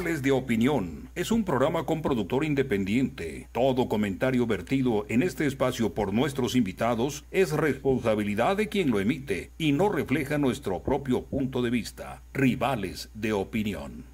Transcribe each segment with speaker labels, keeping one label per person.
Speaker 1: Rivales de Opinión es un programa con productor independiente. Todo comentario vertido en este espacio por nuestros invitados es responsabilidad de quien lo emite y no refleja nuestro propio punto de vista. Rivales de Opinión.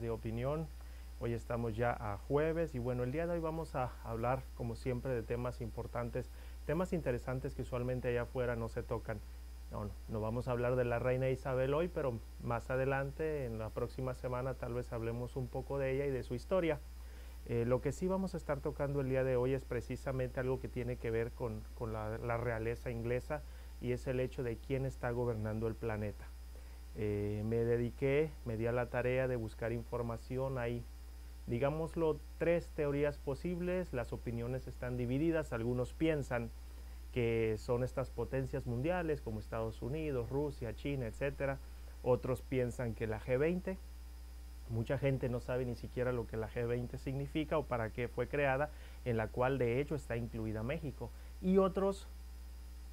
Speaker 2: De Opinión. Hoy estamos ya a jueves y bueno, el día de hoy vamos a hablar como siempre de temas importantes, temas interesantes que usualmente allá afuera no se tocan. No, no, vamos a hablar de la reina Isabel hoy, pero más adelante, en la próxima semana, tal vez hablemos un poco de ella y de su historia. Eh, lo que sí vamos a estar tocando el día de hoy es precisamente algo que tiene que ver con, con la realeza inglesa y es el hecho de quién está gobernando el planeta. Eh, me dediqué, me di a la tarea de buscar información. Hay, digámoslo, tres teorías posibles. Las opiniones están divididas. Algunos piensan que son estas potencias mundiales como Estados Unidos, Rusia, China, etc. Otros piensan que la G20. Mucha gente no sabe ni siquiera lo que la G20 significa o para qué fue creada, en la cual de hecho está incluida México. Y otros,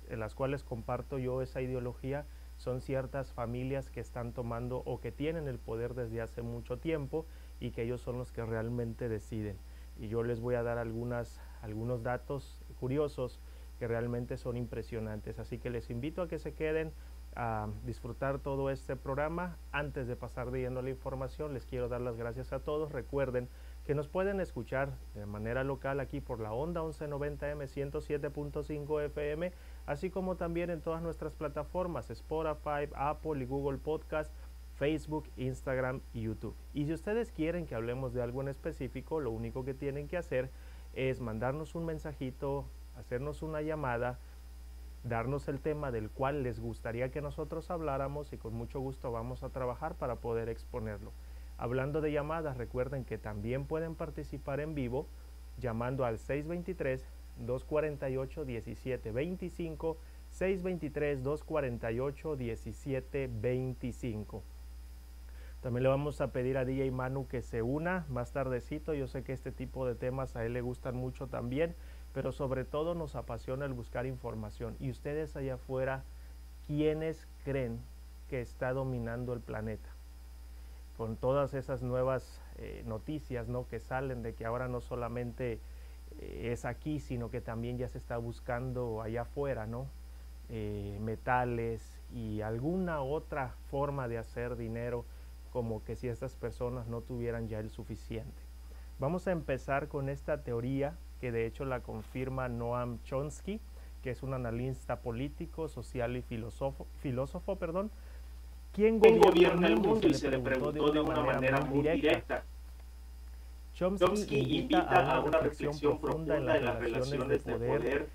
Speaker 2: en las cuales comparto yo esa ideología, son ciertas familias que están tomando o que tienen el poder desde hace mucho tiempo y que ellos son los que realmente deciden. Y yo les voy a dar algunas, algunos datos curiosos que realmente son impresionantes. Así que les invito a que se queden a disfrutar todo este programa. Antes de pasar a la información, les quiero dar las gracias a todos. Recuerden que nos pueden escuchar de manera local aquí por la onda 1190M 107.5 FM, así como también en todas nuestras plataformas Spotify, Apple y Google Podcast, Facebook, Instagram y YouTube. Y si ustedes quieren que hablemos de algo en específico, lo único que tienen que hacer es mandarnos un mensajito, hacernos una llamada, darnos el tema del cual les gustaría que nosotros habláramos y con mucho gusto vamos a trabajar para poder exponerlo. Hablando de llamadas, recuerden que también pueden participar en vivo llamando al 623-248-1725, 623-248-1725. También le vamos a pedir a DJ Manu que se una más tardecito. Yo sé que este tipo de temas a él le gustan mucho también, pero sobre todo nos apasiona el buscar información. Y ustedes allá afuera, ¿quiénes creen que está dominando el planeta? con todas esas nuevas eh, noticias ¿no? que salen de que ahora no solamente es aquí, sino que también ya se está buscando allá afuera, ¿no? Eh, metales y alguna otra forma de hacer dinero, como que si estas personas no tuvieran ya el suficiente. Vamos a empezar con esta teoría que de hecho la confirma Noam Chomsky, que es un analista político, social y filósofo, filósofo perdón, ¿Quién gobierna, el mundo? Y se le preguntó de una manera muy directa. Chomsky invita a una reflexión profunda en las relaciones de poder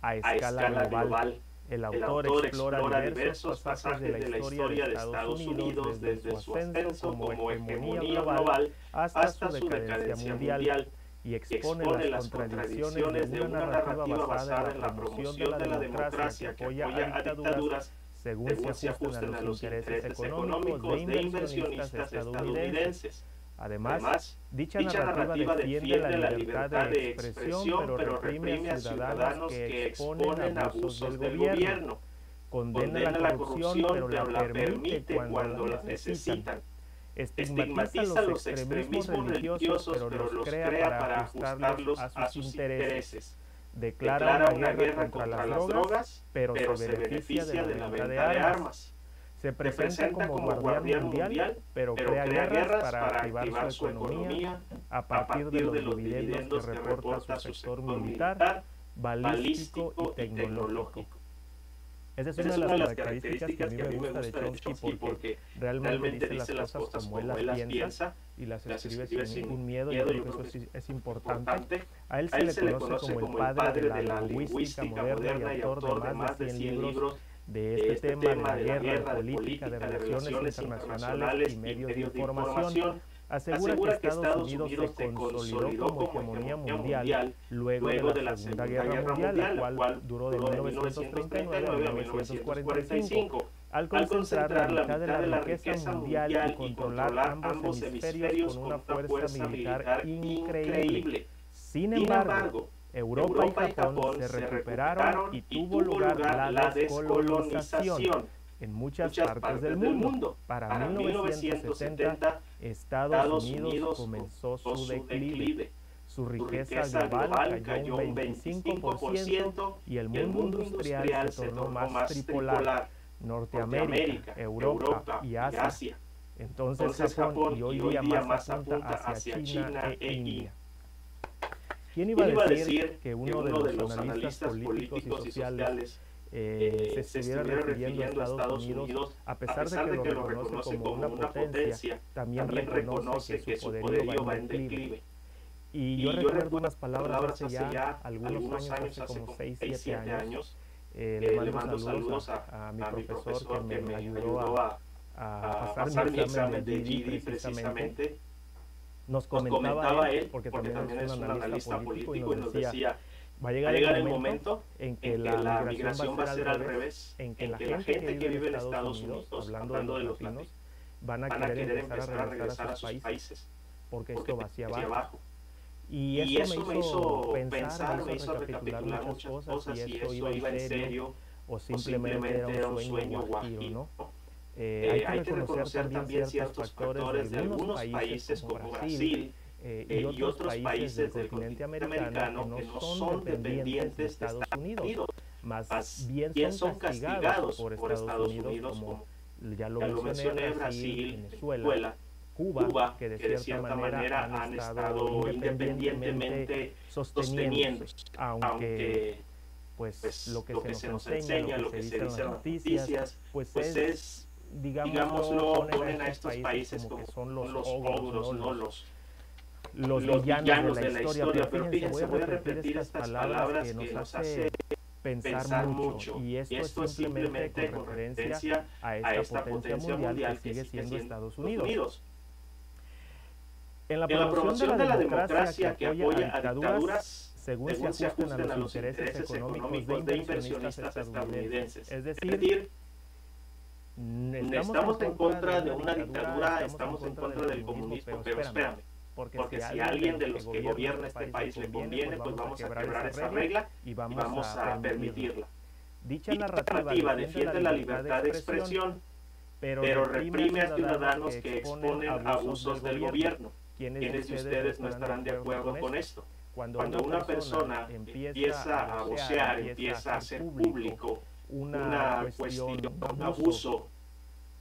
Speaker 2: a escala global. El autor explora diversos pasajes de la historia de Estados Unidos desde su ascenso como hegemonía global hasta su decadencia mundial y expone las contradicciones de una narrativa basada en la promoción de la democracia que apoya a dictaduras según, se ajustan a los intereses económicos de inversionistas estadounidenses. Además, dicha, narrativa defiende la libertad de expresión, pero reprime a ciudadanos que exponen abusos del gobierno. Condena la corrupción, pero la permite cuando la necesitan. Estigmatiza los extremismos religiosos, pero los crea para ajustarlos a sus intereses declara, una, guerra contra, las drogas, pero, se beneficia de la venta de armas. Se presenta, como, guardián mundial, pero, crea guerras para activar su economía a partir de los dividendos que reporta su sector militar, balístico y tecnológico. Esa es, una, de las características, que a mí me gusta de Chomsky porque, realmente, dice las cosas como él las piensa y las escribe sin ningún miedo. Yo creo que eso es, importante. A él se, le conoce como el padre de la lingüística moderna y autor de más de 100 libros de este, este tema de la guerra, de política, de relaciones internacionales y medios de información asegura, que Estados Unidos se consolidó como hegemonía mundial luego de la Segunda Guerra Mundial, la cual duró de 1939 a 1945 al concentrar la mitad de la riqueza mundial y controlar ambos hemisferios con una fuerza militar increíble. Sin embargo, Europa y Japón se recuperaron y tuvo lugar la descolonización en muchas, partes, del, mundo. Para, 1970, Estados Unidos comenzó su declive. Su riqueza global cayó un 25% y el mundo industrial se tornó más tripolar. Norteamérica, Europa y Asia. Entonces Japón y hoy día más apunta hacia China e, e India. ¿Quién iba a decir que uno de los analistas políticos y sociales eh, se, estuviera refiriendo a Estados Unidos, a pesar, de que, lo reconoce como, una potencia, también, reconoce que su poderío va en declive. Y, yo, recuerdo unas palabras hace ya algunos años, hace como 6, 7 años, eh, le mando saludos a, a, mi profesor que me, ayudó a, a pasar mi examen de GD precisamente. Nos comentaba, él, porque, también, es un analista político, y nos decía Va a llegar, el, momento en que, la, migración va a ser al revés, en que, la, gente que vive en Estados Unidos, hablando de los latinos, van a querer empezar a regresar a sus países, porque esto va hacia abajo. Y, eso, me hizo pensar, me hizo recapitular muchas cosas, si esto iba en serio o simplemente era un sueño guajiro, ¿no? Eh, hay que reconocer también ciertos factores de algunos países como Brasil, eh, y, eh, otros países del continente americano que no son dependientes de Estados Unidos, más bien son castigados por Estados Unidos, como ya lo mencioné, Brasil, Venezuela, Cuba, que de cierta manera han estado independientemente sosteniendo, aunque pues, pues lo que se nos enseña, lo que se dice en las noticias, pues, pues es, digámoslo, ponen a estos países como que son los ogros, no los los, villanos, de la, historia. Pero fíjense, voy a repetir estas palabras que nos hace pensar mucho. Y esto, es simplemente con referencia a esta, potencia mundial que sigue siendo Estados Unidos. En la promoción, de la democracia que apoya a dictaduras, según, se ajusten a los intereses económicos de inversionistas estadounidenses. Es decir, estamos en contra de una dictadura, estamos en contra del comunismo, pero espérame porque, si, a alguien de los que gobierna este, este país le conviene, pues, pues vamos a quebrar esa regla y vamos a permitirla. Dicha narrativa defiende la libertad de expresión, pero reprime a ciudadanos que exponen abusos del gobierno. ¿Quiénes de ustedes no estarán de acuerdo con esto? Cuando una persona empieza a vocear, empieza a hacer público una cuestión, un abuso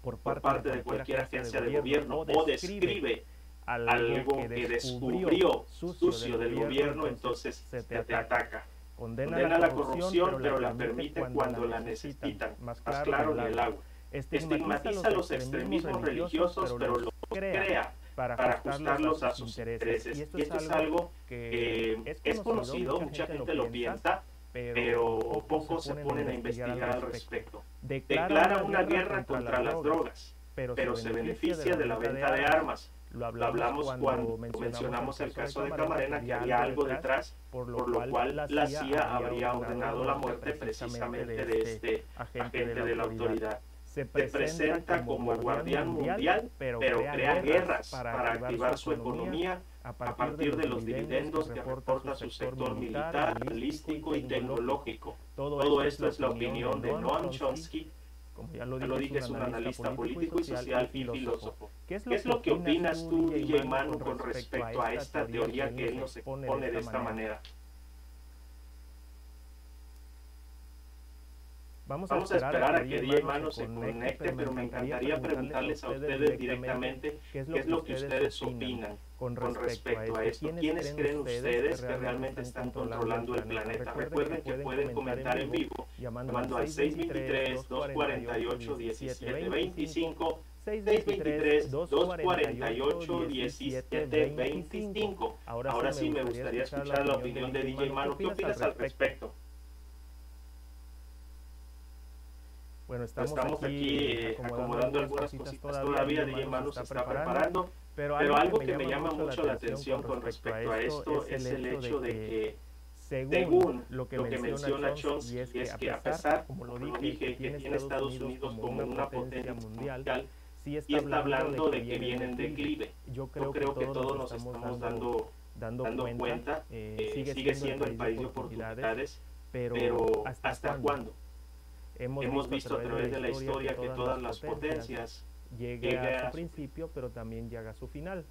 Speaker 2: por parte de cualquier agencia de gobierno o describe algo que descubrió sucio del gobierno, entonces se te ataca. Condena la corrupción, pero la permite cuando la necesitan, más claro en el agua. Estigmatiza los extremismos religiosos, pero los crea para ajustarlos a sus intereses. Y esto es algo que es conocido, mucha gente lo piensa, pero pocos se ponen a investigar al respecto. Declara una guerra contra las drogas, pero se beneficia de la venta de armas. lo hablamos, cuando, mencionamos, el caso de Camarena, que había algo detrás, por lo, cual la CIA habría ordenado la muerte precisamente de este, este agente de la autoridad. Se presenta como guardián mundial, pero crea guerras para activar su economía a partir de los dividendos que reporta su sector militar, balístico y tecnológico. Todo esto es la opinión de Noam Chomsky, como ya lo, dije, es un analista político y social y filósofo. ¿Qué es lo, que opinas tú, DJ Manu, con respecto a esta teoría que él nos expone de esta manera? Vamos, a esperar, a que DJ Mano se conecte, pero me encantaría preguntarles a ustedes directamente qué es lo que ustedes opinan con respecto a esto. ¿Quiénes creen ustedes que realmente están controlando el planeta? Recuerden que pueden comentar en vivo llamando al 623-248-1725 623-248-1725. Ahora sí me gustaría escuchar la opinión de DJ Mano. ¿Qué opinas al respecto? Bueno, estamos, aquí, acomodando, algunas cositas, todavía. DJ Manu se está preparando. Pero algo, que, me llama mucho la atención con respecto a esto es el hecho de que según lo que, menciona Chomsky, y es que, a pesar, como lo dije, que tiene Estados Unidos como una potencia mundial, sí está, está hablando de que viene en declive. Yo creo, que todos nos estamos dando, dando cuenta, eh, eh, sigue, siendo el país de oportunidades, pero ¿hasta, cuándo? Hemos, visto, a través de la historia que todas las potencias llegan a su principio, pero también llega a su final.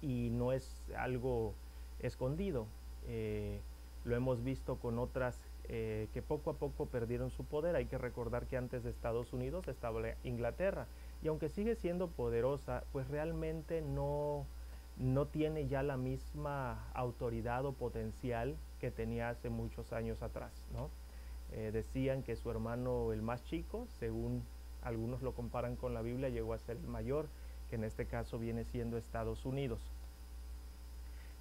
Speaker 2: Y no es algo escondido. Eh, lo hemos visto con otras eh, que poco a poco perdieron su poder. Hay que recordar que antes de Estados Unidos estaba Inglaterra y aunque sigue siendo poderosa, pues realmente no, no tiene ya la misma autoridad o potencial que tenía hace muchos años atrás. ¿no? Eh, decían que su hermano el más chico, según algunos lo comparan con la Biblia, llegó a ser el mayor, que en este caso viene siendo Estados Unidos.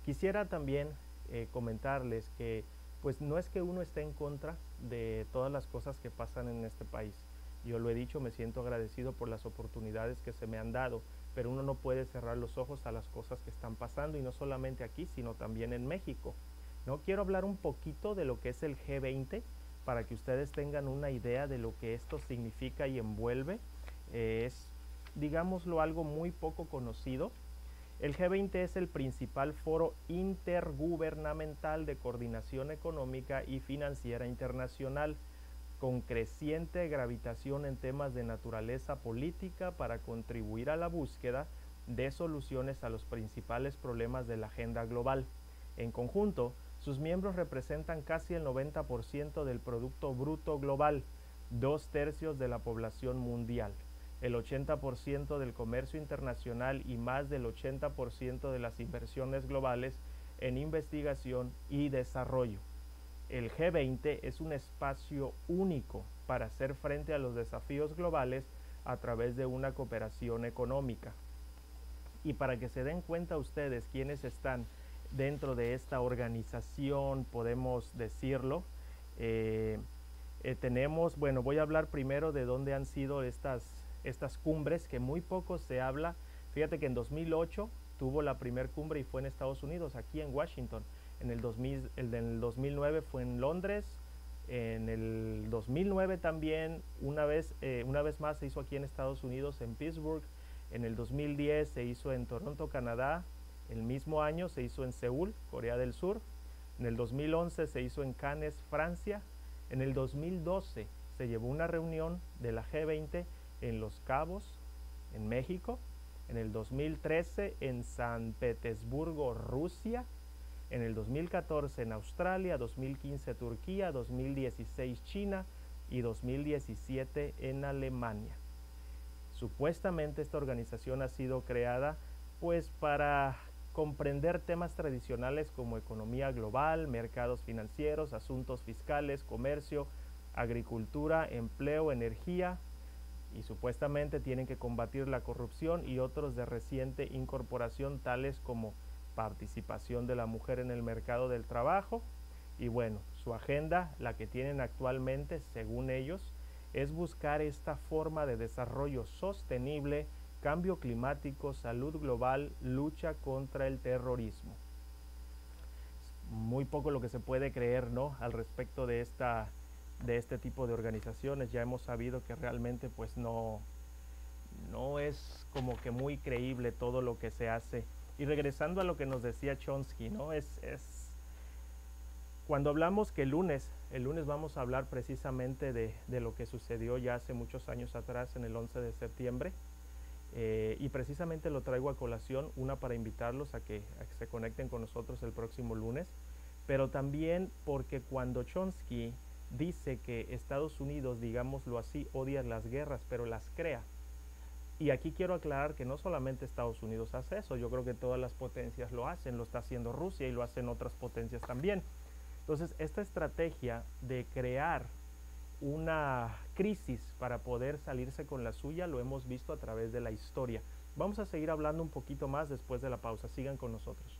Speaker 2: Quisiera también eh, comentarles que pues no es que uno esté en contra de todas las cosas que pasan en este país. Yo lo he dicho, me siento agradecido por las oportunidades que se me han dado, pero uno no puede cerrar los ojos a las cosas que están pasando y no solamente aquí, sino también en México. No quiero hablar un poquito de lo que es el G20 para que ustedes tengan una idea de lo que esto significa y envuelve. es, digámoslo, algo muy poco conocido el G20 es el principal foro intergubernamental de coordinación económica y financiera internacional, con creciente gravitación en temas de naturaleza política para contribuir a la búsqueda de soluciones a los principales problemas de la agenda global. En conjunto, sus miembros representan casi el 90% del Producto Bruto Global, dos tercios de la población mundial el 80% del comercio internacional y más del 80% de las inversiones globales en investigación y desarrollo. El G20 es un espacio único para hacer frente a los desafíos globales a través de una cooperación económica. Y para que se den cuenta ustedes quiénes están dentro de esta organización, podemos decirlo, eh, eh, tenemos, bueno, voy a hablar primero de dónde han sido estas estas cumbres que muy poco se habla. Fíjate que en 2008 tuvo la primer cumbre y fue en Estados Unidos, aquí en Washington. En el, 2000, el 2009 fue en Londres. En el 2009 también, una vez, eh, una vez más, se hizo aquí en Estados Unidos, en Pittsburgh. En el 2010 se hizo en Toronto, Canadá. El mismo año se hizo en Seúl, Corea del Sur. En el 2011 se hizo en Cannes, Francia. En el 2012 se llevó una reunión de la G20 en Los Cabos, en México, en el 2013 en San Petersburgo, Rusia, en el 2014 en Australia, 2015 Turquía, 2016 China y 2017 en Alemania. Supuestamente esta organización ha sido creada pues para comprender temas tradicionales como economía global, mercados financieros, asuntos fiscales, comercio, agricultura, empleo, energía, y supuestamente tienen que combatir la corrupción y otros de reciente incorporación tales como participación de la mujer en el mercado del trabajo. Y bueno, su agenda, la que tienen actualmente, según ellos, es buscar esta forma de desarrollo sostenible, cambio climático, salud global, lucha contra el terrorismo. Muy poco lo que se puede creer, ¿no? Al respecto de esta de este tipo de organizaciones. Ya hemos sabido que realmente pues no, no es como que muy creíble todo lo que se hace. Y regresando a lo que nos decía Chomsky, ¿no? Es, es cuando hablamos que el lunes, el lunes vamos a hablar precisamente de, de lo que sucedió ya hace muchos años atrás, en el 11 de septiembre, eh, y precisamente lo traigo a colación, una para invitarlos a que, a que se conecten con nosotros el próximo lunes, pero también porque cuando Chomsky dice que Estados Unidos, digámoslo así, odia las guerras, pero las crea. Y aquí quiero aclarar que no solamente Estados Unidos hace eso, yo creo que todas las potencias lo hacen, lo está haciendo Rusia y lo hacen otras potencias también. Entonces, esta estrategia de crear una crisis para poder salirse con la suya lo hemos visto a través de la historia. Vamos a seguir hablando un poquito más después de la pausa. Sigan con nosotros.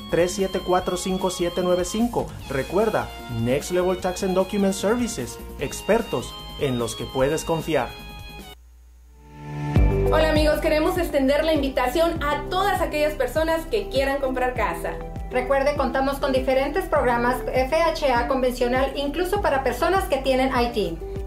Speaker 3: 3745795. Recuerda, Next Level Tax and Document Services, expertos en los que puedes confiar.
Speaker 4: Hola amigos, queremos extender la invitación a todas aquellas personas que quieran comprar casa.
Speaker 5: Recuerde, contamos con diferentes programas FHA convencional, incluso para personas que tienen IT.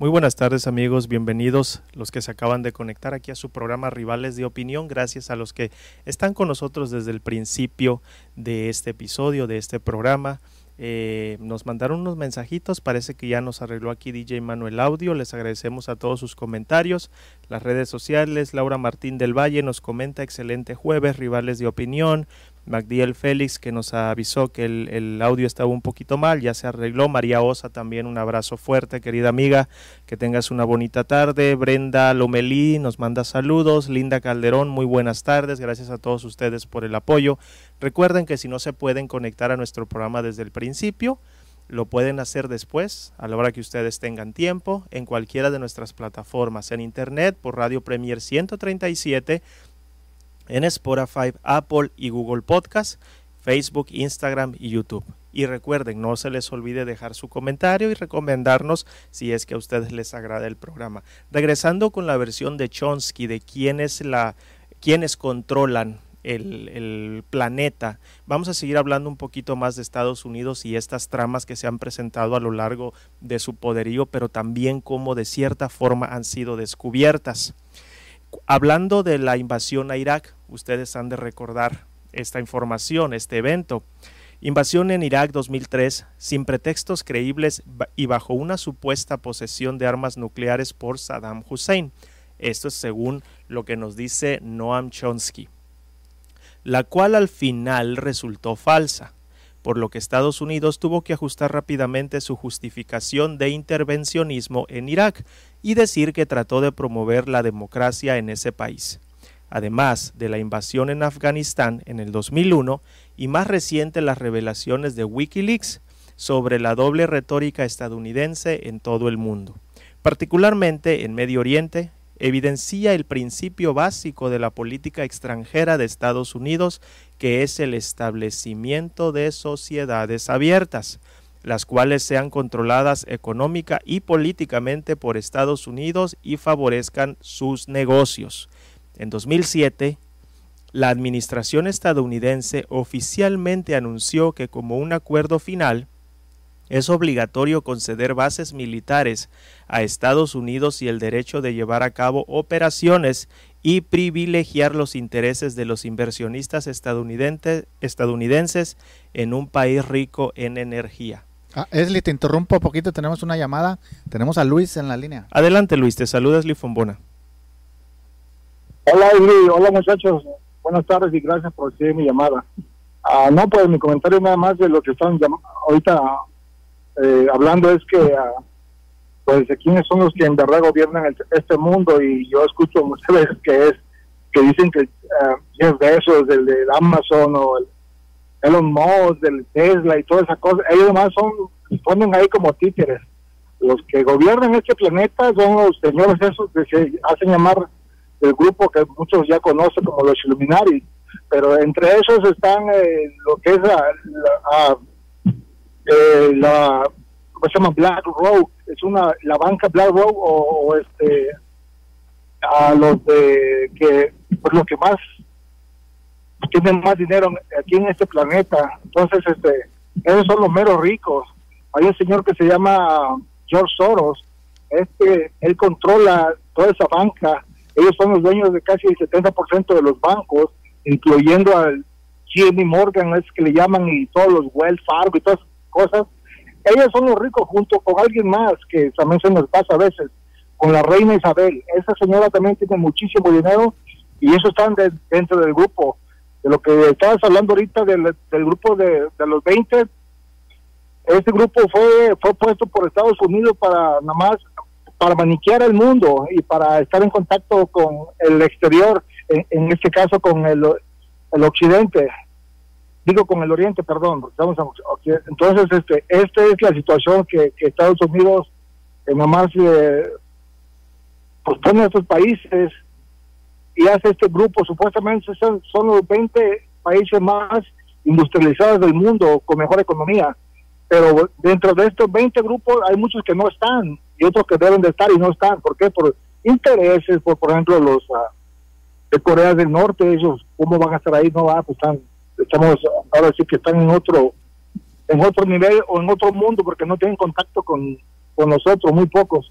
Speaker 2: Muy buenas tardes amigos, bienvenidos los que se acaban de conectar aquí a su programa Rivales de Opinión, gracias a los que están con nosotros desde el principio de este episodio, de este programa. Eh, nos mandaron unos mensajitos, parece que ya nos arregló aquí DJ Manuel Audio, les agradecemos a todos sus comentarios, las redes sociales, Laura Martín del Valle nos comenta excelente jueves, rivales de opinión, Magdiel Félix que nos avisó que el, audio estaba un poquito mal, ya se arregló. María Osa también un abrazo fuerte, querida amiga, que tengas una bonita tarde. Brenda Lomelí nos manda saludos. Linda Calderón, muy buenas tardes. Gracias a todos ustedes por el apoyo. Recuerden que si no se pueden conectar a nuestro programa desde el principio, lo pueden hacer después, a la hora que ustedes tengan tiempo, en cualquiera de nuestras plataformas, en internet, por Radio Premier 137 en Spotify, Apple y Google Podcast, Facebook, Instagram y YouTube. Y recuerden, no se les olvide dejar su comentario y recomendarnos si es que a ustedes les agrada el programa. Regresando con la versión de Chomsky de quiénes, la, quiénes controlan el, el, planeta. Vamos a seguir hablando un poquito más de Estados Unidos y estas tramas que se han presentado a lo largo de su poderío, pero también cómo de cierta forma han sido descubiertas. Hablando de la invasión a Irak, ustedes han de recordar esta información, este evento. Invasión en Irak 2003, sin pretextos creíbles y bajo una supuesta posesión de armas nucleares por Saddam Hussein. Esto es según lo que nos dice Noam Chomsky, la cual al final resultó falsa, por lo que Estados Unidos tuvo que ajustar rápidamente su justificación de intervencionismo en Irak y decir que trató de promover la democracia en ese país. Además de la invasión en Afganistán en el 2001 y más reciente las revelaciones de Wikileaks sobre la doble retórica estadounidense en todo el mundo, particularmente en Medio Oriente, evidencia el principio básico de la política extranjera de Estados Unidos, que es el establecimiento de sociedades abiertas, las cuales sean controladas económica y políticamente por Estados Unidos y favorezcan sus negocios. En 2007, la administración estadounidense oficialmente anunció que como un acuerdo final, es obligatorio conceder bases militares a Estados Unidos y el derecho de llevar a cabo operaciones y privilegiar los intereses de los inversionistas estadounidenses en un país rico en energía.
Speaker 6: Ah, Esli, te interrumpo un poquito, tenemos una llamada, tenemos a Luis en la línea.
Speaker 2: Adelante Luis, te saluda Esli Fombona.
Speaker 7: Hola Esli, hola muchachos, buenas tardes y gracias por recibir mi llamada. Ah, no, pues mi comentario nada más de lo que están ahorita eh, hablando es que uh, pues quiénes son los que en verdad gobiernan este mundo y yo escucho muchas veces que es que dicen que uh, Jeff Bezos del, Amazon o el Elon Musk del Tesla y toda esa cosa ellos más son ponen ahí como títeres. Los que gobiernan este planeta son los señores esos que se hacen llamar el grupo que muchos ya conocen como los Illuminati pero entre esos están eh, lo que es la, la eh, la ¿cómo se llama? Black Rock, es una la banca Black Rock o, este a los de que por lo que más tienen más dinero aquí en este planeta entonces este esos son los meros ricos. Hay un señor que se llama George Soros. Este él controla toda esa banca. Ellos son los dueños de casi el 70% de los bancos incluyendo al Jimmy Morgan es que le llaman y todos los Wells Fargo y todas cosas. Ellos son los ricos junto con alguien más que también se nos pasa a veces, con la reina Isabel. Esa señora también tiene muchísimo dinero y eso están dentro del grupo. De lo que estabas hablando ahorita del, grupo de, los 20, este grupo fue, fue puesto por Estados Unidos para nada más para maniquear el mundo y para estar en contacto con el exterior, en, este caso con el, el occidente digo con el Oriente, perdón, estamos entonces este, esta es la situación que, Estados Unidos eh, nomás eh, pone a estos países y hace este grupo, supuestamente son, son los 20 países más industrializados del mundo con mejor economía, pero dentro de estos 20 grupos hay muchos que no están y otros que deben de estar y no están, ¿por qué? Por intereses, por por ejemplo los uh, de Corea del Norte, ellos cómo van a estar ahí, no va, pues están estamos ahora sí que están en otro en otro nivel o en otro mundo porque no tienen contacto con, nosotros, muy pocos.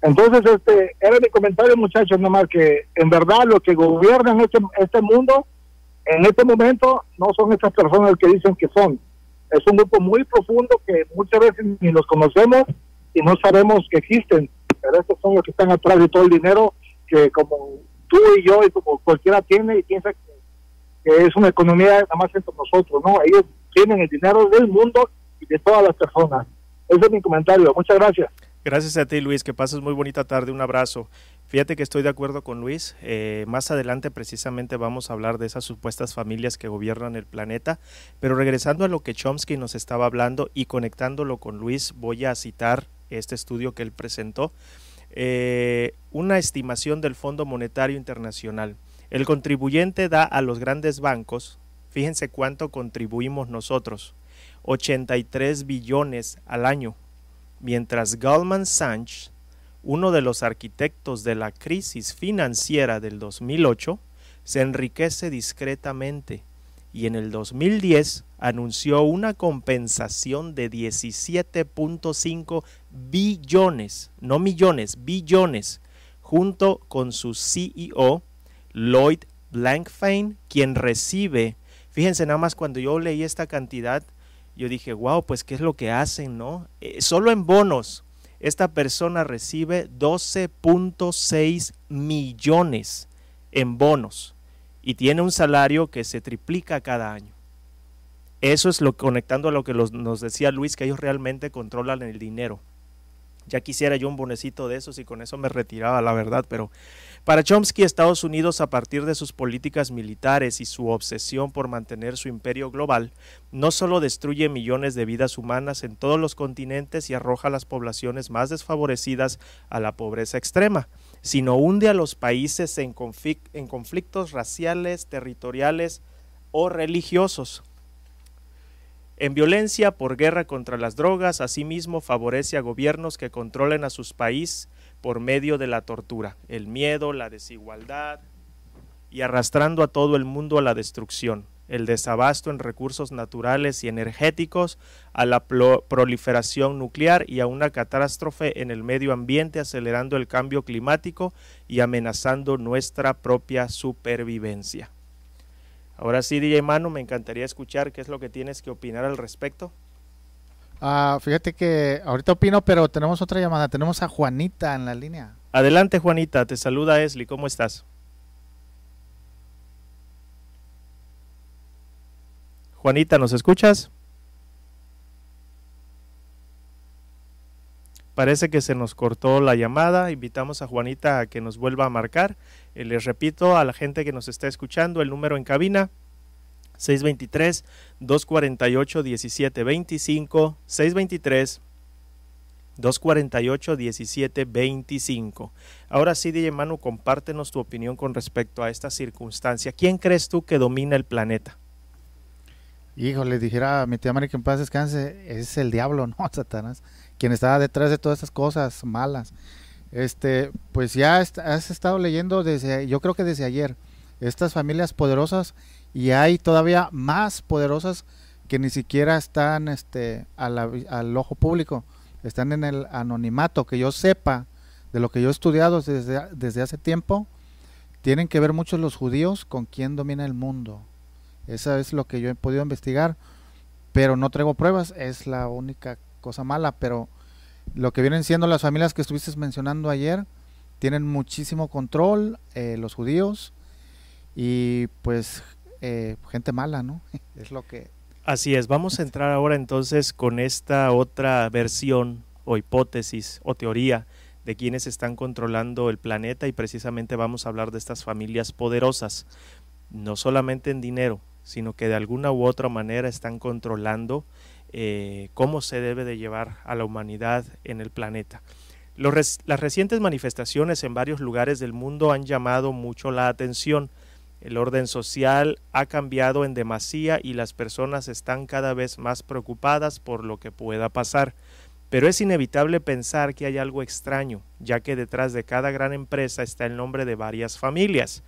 Speaker 7: Entonces, este era mi comentario, muchachos, nomás que en verdad lo que gobiernan este, este mundo en este momento no son estas personas que dicen que son. Es un grupo muy profundo que muchas veces ni los conocemos y no sabemos que existen. Pero estos son los que están atrás de todo el dinero que como tú y yo y como cualquiera tiene y piensa es una economía nada más entre nosotros, ¿no? Ellos tienen el dinero del mundo y de todas las personas. Ese es mi comentario. Muchas gracias.
Speaker 2: Gracias a ti, Luis. Que pases muy bonita tarde. Un abrazo. Fíjate que estoy de acuerdo con Luis. Eh, más adelante precisamente vamos a hablar de esas supuestas familias que gobiernan el planeta. Pero regresando a lo que Chomsky nos estaba hablando y conectándolo con Luis, voy a citar este estudio que él presentó. Eh, una estimación del Fondo Monetario Internacional el contribuyente da a los grandes bancos, fíjense cuánto contribuimos nosotros, 83 billones al año, mientras Goldman Sachs, uno de los arquitectos de la crisis financiera del 2008, se enriquece discretamente y en el 2010 anunció una compensación de 17.5 billones, no millones, billones, junto con su CEO Lloyd Blankfein, quien recibe, fíjense nada más cuando yo leí esta cantidad, yo dije, wow, pues qué es lo que hacen, ¿no? Eh, solo en bonos, esta persona recibe 12.6 millones en bonos y tiene un salario que se triplica cada año. Eso es lo conectando a lo que nos decía Luis, que ellos realmente controlan el dinero. Ya quisiera yo un bonecito de esos y con eso me retiraba, la verdad, pero para Chomsky, Estados Unidos, a partir de sus políticas militares y su obsesión por mantener su imperio global, no solo destruye millones de vidas humanas en todos los continentes y arroja a las poblaciones más desfavorecidas a la pobreza extrema, sino hunde a los países en, en conflictos raciales, territoriales o religiosos. En violencia por guerra contra las drogas, asimismo favorece a gobiernos que controlen a sus países por medio de la tortura, el miedo, la desigualdad y arrastrando a todo el mundo a la destrucción, el desabasto en recursos naturales y energéticos, a la proliferación nuclear y a una catástrofe en el medio ambiente, acelerando el cambio climático y amenazando nuestra propia supervivencia. Ahora sí, DJ Manu, me encantaría escuchar qué es lo que tienes que opinar al respecto.
Speaker 6: Ah, fíjate que ahorita opino, pero tenemos otra llamada. Tenemos a Juanita en la línea.
Speaker 2: Adelante, Juanita. Te saluda Esli. ¿Cómo estás? Juanita, ¿nos escuchas? Parece que se nos cortó la llamada. Invitamos a Juanita a que nos vuelva a marcar. Eh, les repito a la gente que nos está escuchando el número en cabina 623-248-1725, 623-248-1725. Ahora sí, DJ Manu, compártenos tu opinión con respecto a esta circunstancia. ¿Quién crees tú que domina el planeta?
Speaker 6: Híjole, dijera mi tía María que en paz descanse, es el diablo, ¿no? Satanás, quien está detrás de todas esas cosas malas. Este, pues ya has estado leyendo desde, yo creo que desde ayer, estas familias poderosas y hay todavía más poderosas que ni siquiera están este, al ojo público, están en el anonimato, que yo sepa de lo que yo he estudiado desde, desde hace tiempo, tienen que ver mucho los judíos con quién domina el mundo. Eso es lo que yo he podido investigar, pero no traigo pruebas, es la única cosa mala, pero lo que vienen siendo las familias que estuviste mencionando ayer, tienen muchísimo control, eh, los judíos, y pues eh, gente mala, ¿no? es lo que...
Speaker 2: Así es, vamos a entrar ahora entonces con esta otra versión o hipótesis o teoría de quienes están controlando el planeta y precisamente vamos a hablar de estas familias poderosas, no solamente en dinero, sino que de alguna u otra manera están controlando eh, cómo se debe de llevar a la humanidad en el planeta. las recientes manifestaciones en varios lugares del mundo han llamado mucho la atención, el orden social ha cambiado en demasía y las personas están cada vez más preocupadas por lo que pueda pasar. Pero es inevitable pensar que hay algo extraño, ya que detrás de cada gran empresa está el nombre de varias familias.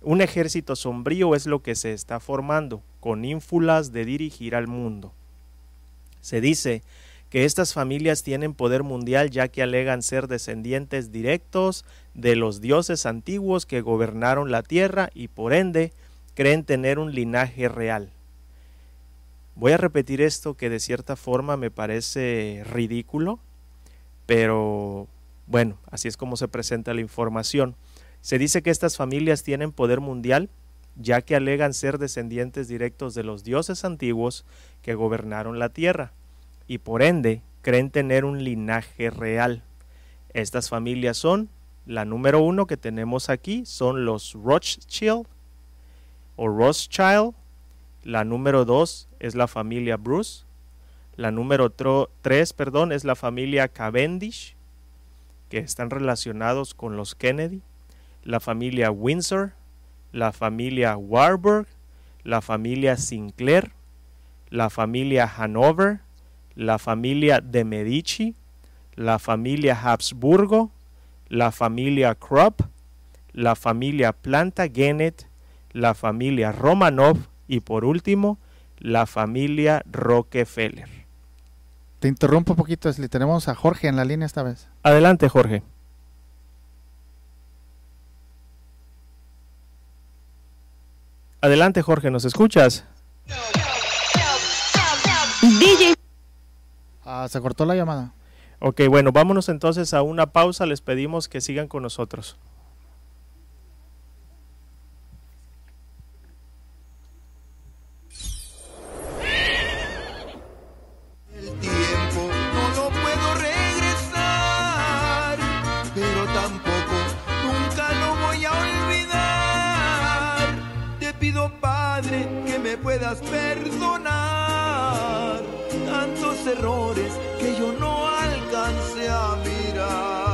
Speaker 2: Un ejército sombrío es lo que se está formando, con ínfulas de dirigir al mundo. Se dice que estas familias tienen poder mundial ya que alegan ser descendientes directos de los dioses antiguos que gobernaron la tierra y por ende creen tener un linaje real. Voy a repetir esto que de cierta forma me parece ridículo, pero bueno, así es como se presenta la información. Se dice que estas familias tienen poder mundial ya que alegan ser descendientes directos de los dioses antiguos que gobernaron la tierra y por ende creen tener un linaje real. Estas familias son, la número uno que tenemos aquí, son los Rothschild o Rothschild. La número dos es la familia Bruce. La número tres, perdón, es la familia Cavendish, que están relacionados con los Kennedy. La familia Windsor, la familia Warburg, la familia Sinclair, la familia Hanover, la familia de Medici, la familia Habsburgo, la familia Krupp, la familia Plantagenet, la familia Romanov y por último la familia Rockefeller.
Speaker 6: Te interrumpo un poquito, le tenemos a Jorge en la línea esta vez.
Speaker 2: Adelante, Jorge. Adelante, Jorge, ¿nos escuchas?
Speaker 6: Ah, se cortó la llamada.
Speaker 2: Ok, bueno, vámonos entonces a una pausa. Les pedimos que sigan con nosotros.
Speaker 8: El tiempo no lo puedo regresar, pero tampoco nunca lo voy a olvidar. Te pido, Padre, que me puedas perdonar tantos errores que yo no alcancé a mirar.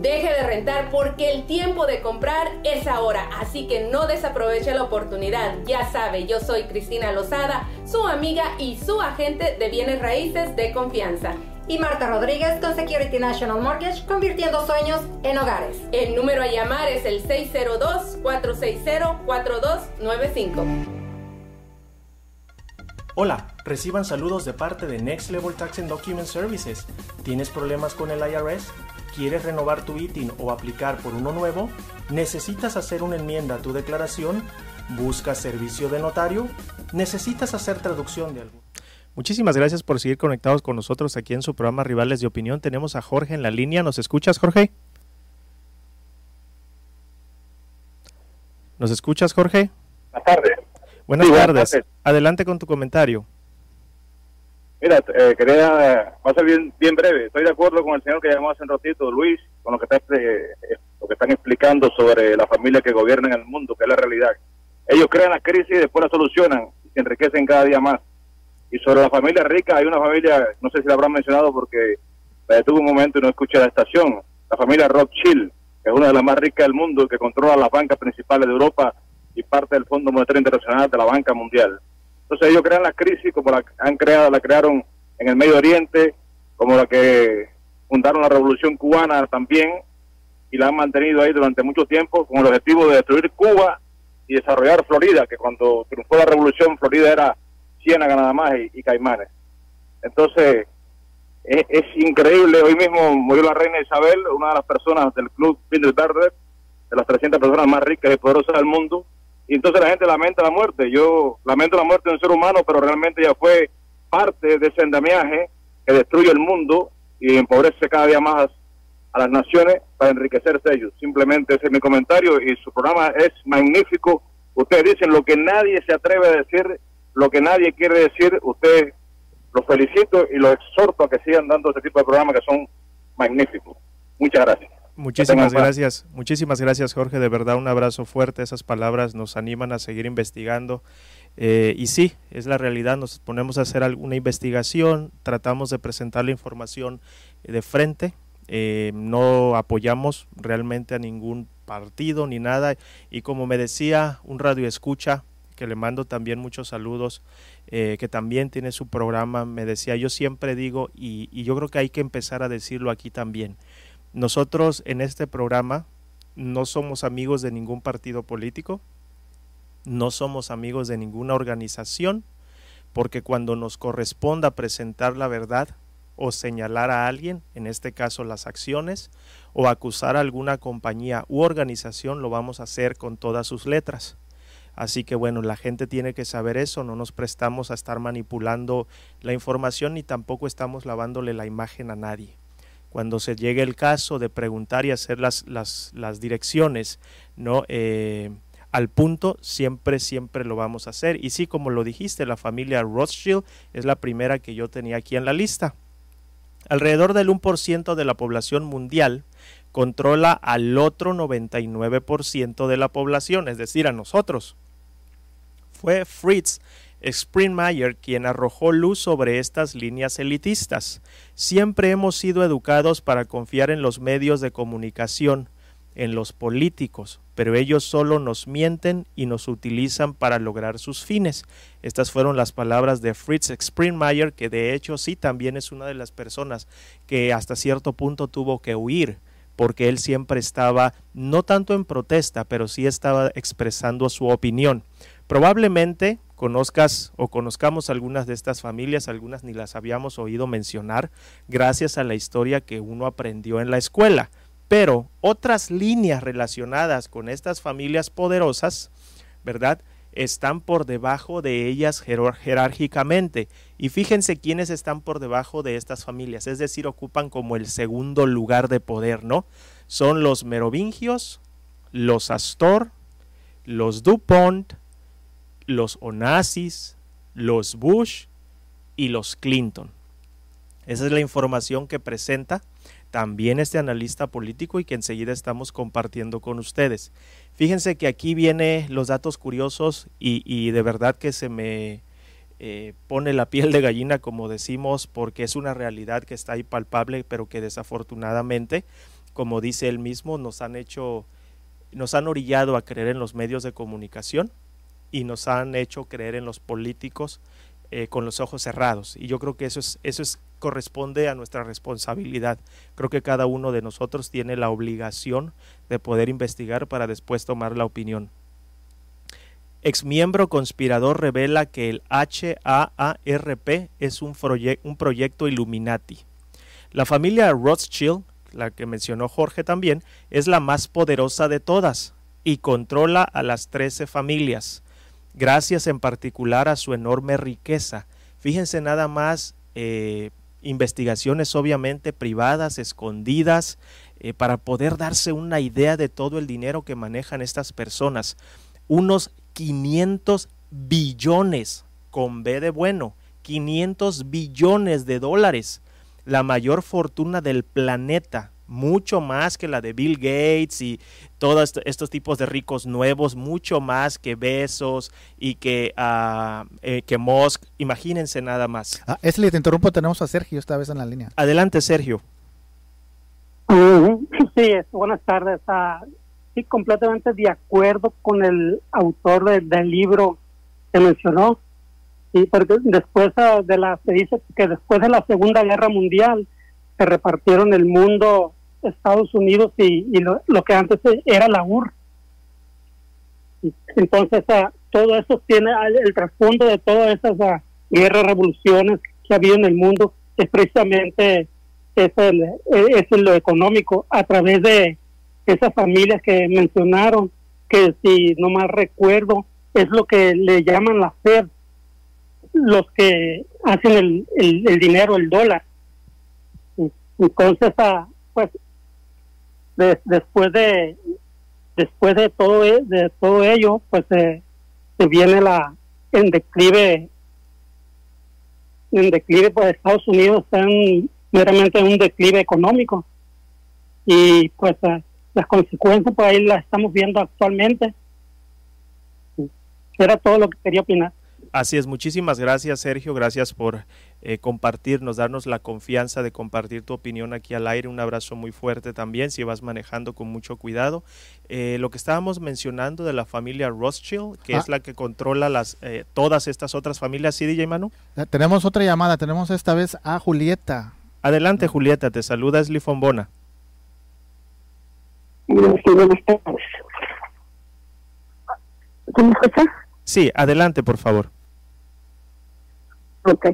Speaker 4: Deje de rentar porque el tiempo de comprar es ahora, así que no desaproveche la oportunidad. Ya sabe, yo soy Cristina Lozada, su amiga y su agente de bienes raíces de confianza.
Speaker 5: Y Marta Rodríguez con Security National Mortgage, convirtiendo sueños en hogares.
Speaker 4: El número a llamar es el 602-460-4295.
Speaker 9: Hola, reciban saludos de parte de Next Level Tax and Document Services. ¿Tienes problemas con el IRS? ¿Quieres renovar tu ITIN o aplicar por uno nuevo? ¿Necesitas hacer una enmienda a tu declaración? ¿Buscas servicio de notario? ¿Necesitas hacer traducción de algo?
Speaker 2: Muchísimas gracias por seguir conectados con nosotros aquí en su programa Rivales de Opinión. Tenemos a Jorge en la línea. ¿Nos escuchas, Jorge? ¿Nos escuchas, Jorge?
Speaker 10: Buenas tardes.
Speaker 2: Buenas,
Speaker 10: Sí, buenas
Speaker 2: tardes.
Speaker 10: tardes.
Speaker 2: Adelante con tu comentario.
Speaker 10: Mira, eh, quería, va a ser bien, bien breve. Estoy de acuerdo con el señor que llamó hace un ratito, Luis, con lo que, está, eh, lo que están explicando sobre la familia que gobierna en el mundo, que es la realidad. Ellos crean la crisis y después la solucionan y se enriquecen cada día más. Y sobre la familia rica, hay una familia, no sé si la habrán mencionado porque la detuve un momento y no escuché la estación, la familia Rothschild, que es una de las más ricas del mundo, que controla las bancas principales de Europa y parte del Fondo Monetario Internacional de la banca mundial. Entonces ellos crean la crisis como la han creado, la crearon en el Medio Oriente, como la que fundaron la Revolución Cubana también, y la han mantenido ahí durante mucho tiempo con el objetivo de destruir Cuba y desarrollar Florida, que cuando triunfó la Revolución Florida era Ciénaga nada más y, y Caimanes. Entonces, es, increíble, hoy mismo murió la reina Isabel, una de las personas del club Bilderberg, de las 300 personas más ricas y poderosas del mundo, y entonces la gente lamenta la muerte. Yo lamento la muerte de un ser humano, pero realmente ya fue parte de ese andamiaje que destruye el mundo y empobrece cada día más a las naciones para enriquecerse ellos. Simplemente ese es mi comentario y su programa es magnífico. Ustedes dicen lo que nadie se atreve a decir, lo que nadie quiere decir. Ustedes los felicito y los exhorto a que sigan dando este tipo de programas que son magníficos. Muchas gracias.
Speaker 2: Muchísimas gracias, muchísimas gracias Jorge, de verdad un abrazo fuerte, esas palabras nos animan a seguir investigando. Eh, y sí, es la realidad, nos ponemos a hacer alguna investigación, tratamos de presentar la información eh, de frente, eh, no apoyamos realmente a ningún partido ni nada. Y como me decía un radio escucha, que le mando también muchos saludos, eh, que también tiene su programa, me decía, yo siempre digo, y, y yo creo que hay que empezar a decirlo aquí también, nosotros en este programa no somos amigos de ningún partido político, no somos amigos de ninguna organización, porque cuando nos corresponda presentar la verdad o señalar a alguien, en este caso las acciones, o acusar a alguna compañía u organización, lo vamos a hacer con todas sus letras. Así que bueno, la gente tiene que saber eso, no nos prestamos a estar manipulando la información ni tampoco estamos lavándole la imagen a nadie. Cuando se llegue el caso de preguntar y hacer las, las, las direcciones, ¿no? Eh, al punto, siempre, siempre lo vamos a hacer. Y sí, como lo dijiste, la familia Rothschild es la primera que yo tenía aquí en la lista. Alrededor del 1% de la población mundial controla al otro 99% de la población, es decir, a nosotros. Fue Fritz Springmeier quien arrojó luz sobre estas líneas elitistas. Siempre hemos sido educados para confiar en los medios de comunicación, en los políticos, pero ellos solo nos mienten y nos utilizan para lograr sus fines. Estas fueron las palabras de Fritz Springmeier, que de hecho sí también es una de las personas que hasta cierto punto tuvo que huir porque él siempre estaba no tanto en protesta, pero sí estaba expresando su opinión. Probablemente conozcas o conozcamos algunas de estas familias, algunas ni las habíamos oído mencionar, gracias a la historia que uno aprendió en la escuela. Pero otras líneas relacionadas con estas familias poderosas, ¿verdad? están por debajo de ellas jerárquicamente. Y fíjense quiénes están por debajo de estas familias, es decir, ocupan como el segundo lugar de poder, ¿no? Son los merovingios, los Astor, los DuPont, los Onassis, los Bush y los Clinton. Esa es la información que presenta también este analista político y que enseguida estamos compartiendo con ustedes. Fíjense que aquí viene los datos curiosos y, de verdad que se me eh, pone la piel de gallina, como decimos, porque es una realidad que está ahí palpable, pero que desafortunadamente, como dice él mismo, nos han hecho, nos han orillado a creer en los medios de comunicación y nos han hecho creer en los políticos eh, con los ojos cerrados. Y yo creo que eso es, eso es corresponde a nuestra responsabilidad. Creo que cada uno de nosotros tiene la obligación de poder investigar para después tomar la opinión. Exmiembro conspirador revela que el HAARP es un, un proyecto Illuminati. La familia Rothschild, la que mencionó Jorge también, es la más poderosa de todas y controla a las trece familias, gracias en particular a su enorme riqueza. Fíjense nada más eh, investigaciones obviamente privadas, escondidas, eh, para poder darse una idea de todo el dinero que manejan estas personas. Unos 500 billones, con B de bueno, 500 billones de dólares, la mayor fortuna del planeta mucho más que la de Bill Gates y todos estos tipos de ricos nuevos, mucho más que Besos y que, uh, que Musk. Imagínense nada más.
Speaker 6: Ah, Esli, te interrumpo, tenemos a Sergio esta vez en la línea.
Speaker 2: Adelante, Sergio.
Speaker 11: Sí, buenas tardes. Uh, sí, completamente de acuerdo con el autor del libro que mencionó. Y porque después de la, se dice que después de la Segunda Guerra Mundial se repartieron el mundo Estados Unidos y, lo, que antes era la UR. Entonces, ah, todo eso tiene el trasfondo de todas esas uh, guerras, revoluciones que ha habido en el mundo, es precisamente es, el, es lo económico, a través de esas familias que mencionaron, que si no mal recuerdo, es lo que le llaman la FED, los que hacen el, el, dinero, el dólar. Entonces, pues después de después de todo e, de todo ello pues se viene la en declive en declive pues Estados Unidos está meramente en un declive económico. Y pues eh, las consecuencias pues ahí las estamos viendo actualmente. Era todo lo que quería opinar.
Speaker 2: Así es, muchísimas gracias Sergio, gracias por eh, compartirnos, darnos la confianza de compartir tu opinión aquí al aire. Un abrazo muy fuerte también, si vas manejando con mucho cuidado. Eh, lo que estábamos mencionando de la familia Rothschild, que es ah. la que controla las eh, todas estas otras familias, ¿sí, DJ Manu?
Speaker 6: Tenemos otra llamada, tenemos esta vez a Julieta.
Speaker 2: Adelante, Julieta, te saluda Esli Fombona. Sí, adelante, por favor.
Speaker 12: Ok.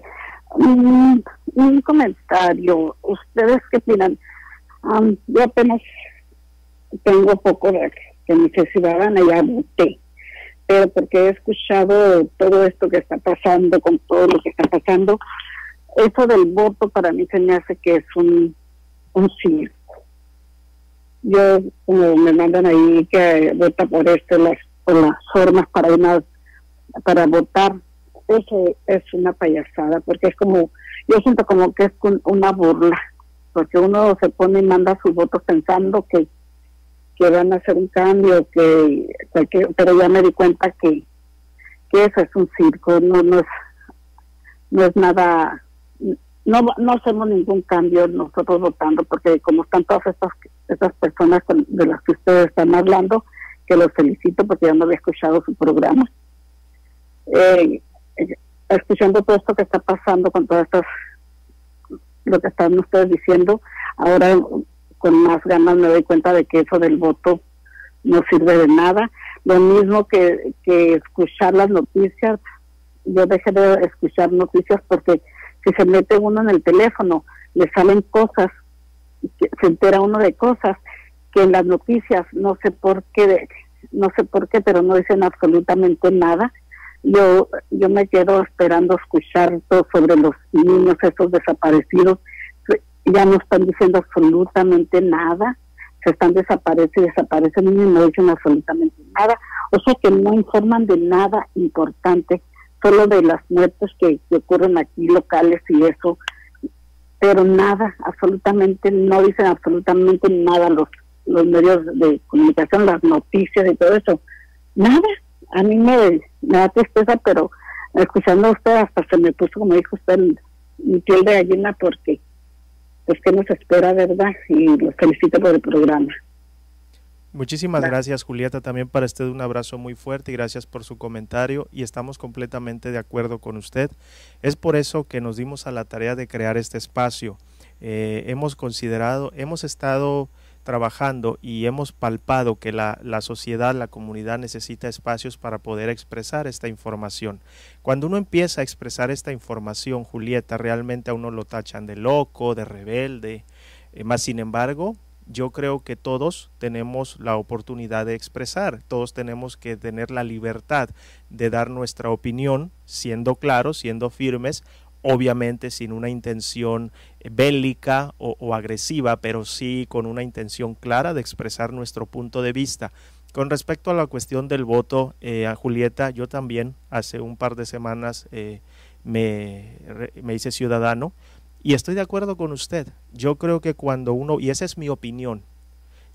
Speaker 12: Mm, un comentario. ¿Ustedes qué opinan? yo apenas tengo poco de, que mi ciudadana ya voté, pero porque he escuchado todo esto que está pasando, con todo lo que está pasando, eso del voto para mí se me hace que es un, un circo. Yo, como me mandan ahí que vota por esto, las, por las formas para para votar, eso es una payasada, porque es como, yo siento como que es una burla, porque uno se pone y manda sus votos pensando que, que van a hacer un cambio, que pero ya me di cuenta que, que eso es un circo, no, no es, no es nada, no, no hacemos ningún cambio nosotros votando, porque como están todas estas, estas personas de las que ustedes están hablando, que los felicito porque ya no había escuchado su programa. Eh, escuchando todo esto que está pasando con todas estas, lo que están ustedes diciendo, ahora con más ganas me doy cuenta de que eso del voto no sirve de nada. Lo mismo que, que escuchar las noticias, yo dejé de escuchar noticias porque si se mete uno en el teléfono, le salen cosas, se entera uno de cosas que en las noticias no sé por qué, no sé por qué, pero no dicen absolutamente nada yo yo me quedo esperando escuchar todo sobre los niños esos desaparecidos. Ya no están diciendo absolutamente nada. Se están desapareciendo desaparecen y no dicen absolutamente nada. O sea que no informan de nada importante solo de las muertes que, ocurren aquí locales y eso. Pero nada absolutamente no dicen absolutamente nada los los medios de comunicación las noticias y todo eso. Nada a mí me, da tristeza, pero escuchando a usted hasta se me puso, como dijo usted, mi piel de gallina porque pues que nos espera, ¿verdad? Y los felicito por el programa.
Speaker 2: Muchísimas gracias Julieta, también para usted un abrazo muy fuerte y gracias por su comentario y estamos completamente de acuerdo con usted. Es por eso que nos dimos a la tarea de crear este espacio. Eh, hemos considerado, hemos estado trabajando y hemos palpado que la, sociedad, la comunidad necesita espacios para poder expresar esta información. Cuando uno empieza a expresar esta información, Julieta, realmente a uno lo tachan de loco, de rebelde, eh, más sin embargo, yo creo que todos tenemos la oportunidad de expresar, todos tenemos que tener la libertad de dar nuestra opinión, siendo claros, siendo firmes, obviamente sin una intención bélica o, agresiva, pero sí con una intención clara de expresar nuestro punto de vista. Con respecto a la cuestión del voto, eh, a Julieta, yo también hace un par de semanas eh, me, me hice ciudadano y estoy de acuerdo con usted. Yo creo que cuando uno, y esa es mi opinión,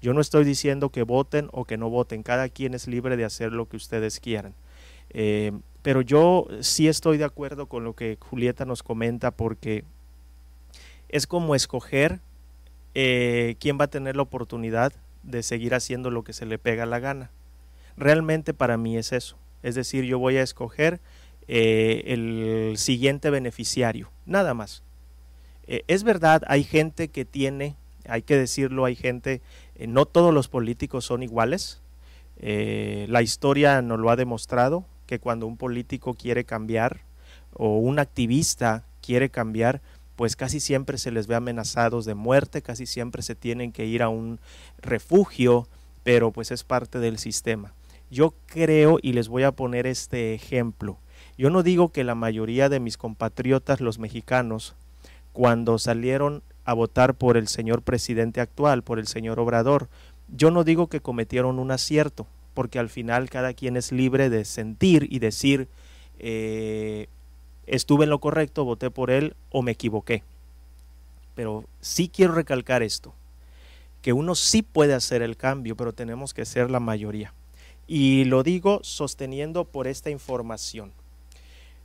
Speaker 2: yo no estoy diciendo que voten o que no voten, cada quien es libre de hacer lo que ustedes quieran. Eh, pero yo sí estoy de acuerdo con lo que Julieta nos comenta porque es como escoger eh, quién va a tener la oportunidad de seguir haciendo lo que se le pega la gana. Realmente para mí es eso. Es decir, yo voy a escoger eh, el siguiente beneficiario, nada más. Es verdad, hay gente que tiene, hay que decirlo, hay gente, no todos los políticos son iguales. la historia nos lo ha demostrado, que cuando un político quiere cambiar o un activista quiere cambiar, pues casi siempre se les ve amenazados de muerte, casi siempre se tienen que ir a un refugio, pero pues es parte del sistema. Yo creo, y les voy a poner este ejemplo, yo no digo que la mayoría de mis compatriotas, los mexicanos, cuando salieron a votar por el señor presidente actual, por el señor Obrador, yo no digo que cometieron un acierto, porque al final cada quien es libre de sentir y decir, eh, estuve en lo correcto, voté por él o me equivoqué. Pero sí quiero recalcar esto, que uno sí puede hacer el cambio, pero tenemos que ser la mayoría. Y lo digo sosteniendo por esta información.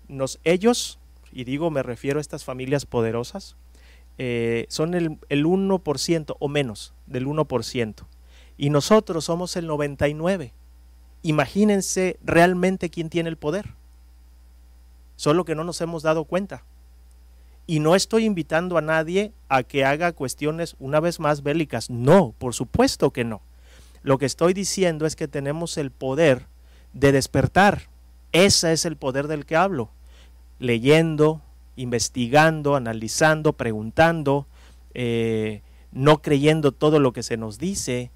Speaker 2: Nos, ellos, y digo, me refiero a estas familias poderosas, eh, son el, el 1% o menos del 1% y nosotros somos el 99. Imagínense realmente quién tiene el poder. Solo que no nos hemos dado cuenta. Y no estoy invitando a nadie a que haga cuestiones una vez más bélicas. No, por supuesto que no. Lo que estoy diciendo es que tenemos el poder de despertar. Ese es el poder del que hablo. Leyendo, investigando, analizando, preguntando, eh, no creyendo todo lo que se nos dice.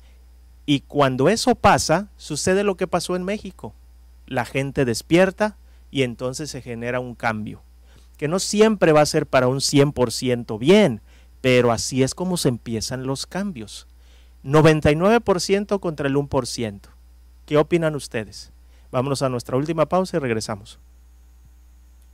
Speaker 2: Y cuando eso pasa, sucede lo que pasó en México. La gente despierta y entonces se genera un cambio, que no siempre va a ser para un 100% bien, pero así es como se empiezan los cambios. 99% contra el 1%. ¿Qué opinan ustedes? Vámonos a nuestra última pausa y regresamos.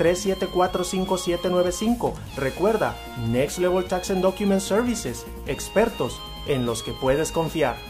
Speaker 13: 3745795. Recuerda, Next Level Tax and Document Services, expertos en los que puedes confiar.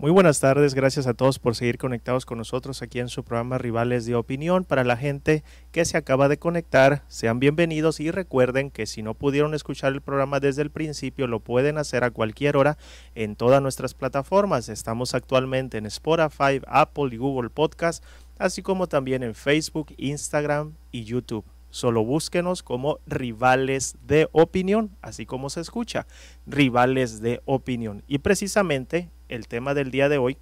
Speaker 2: Muy buenas tardes, gracias a todos por seguir conectados con nosotros aquí en su programa Rivales de Opinión. Para la gente que se acaba de conectar, sean bienvenidos y recuerden que si no pudieron escuchar el programa desde el principio, lo pueden hacer a cualquier hora en todas nuestras plataformas. Estamos actualmente en Spotify, Apple y Google Podcast, así como también en Facebook, Instagram y YouTube. Solo búsquenos como rivales de opinión, así como se escucha, rivales de opinión. Y precisamente el tema del día de hoy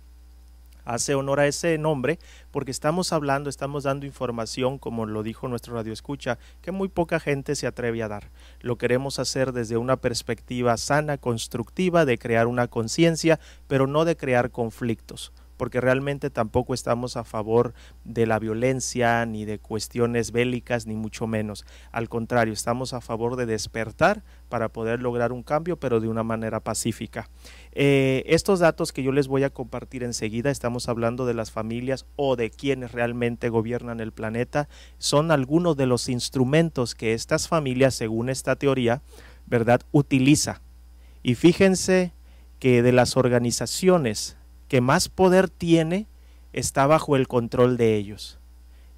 Speaker 2: hace honor a ese nombre porque estamos hablando, estamos dando información, como lo dijo nuestro radio escucha, que muy poca gente se atreve a dar. Lo queremos hacer desde una perspectiva sana, constructiva, de crear una conciencia, pero no de crear conflictos porque realmente tampoco estamos a favor de la violencia ni de cuestiones bélicas, ni mucho menos. Al contrario, estamos a favor de despertar para poder lograr un cambio, pero de una manera pacífica. Eh, estos datos que yo les voy a compartir enseguida, estamos hablando de las familias o de quienes realmente gobiernan el planeta, son algunos de los instrumentos que estas familias, según esta teoría, ¿verdad?, utiliza. Y fíjense que de las organizaciones que más poder tiene está bajo el control de ellos.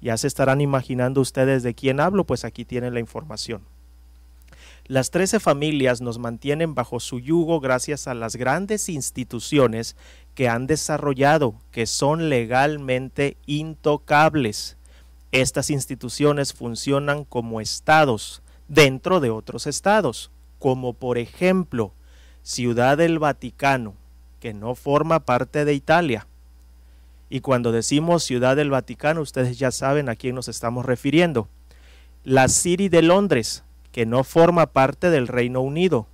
Speaker 2: Ya se estarán imaginando ustedes de quién hablo, pues aquí tienen la información. Las trece familias nos mantienen bajo su yugo gracias a las grandes instituciones que han desarrollado, que son legalmente intocables. Estas instituciones funcionan como estados dentro de otros estados, como por ejemplo Ciudad del Vaticano, que no forma parte de Italia. Y cuando decimos Ciudad del Vaticano, ustedes ya saben a quién nos estamos refiriendo. La City de Londres, que no forma parte del Reino Unido.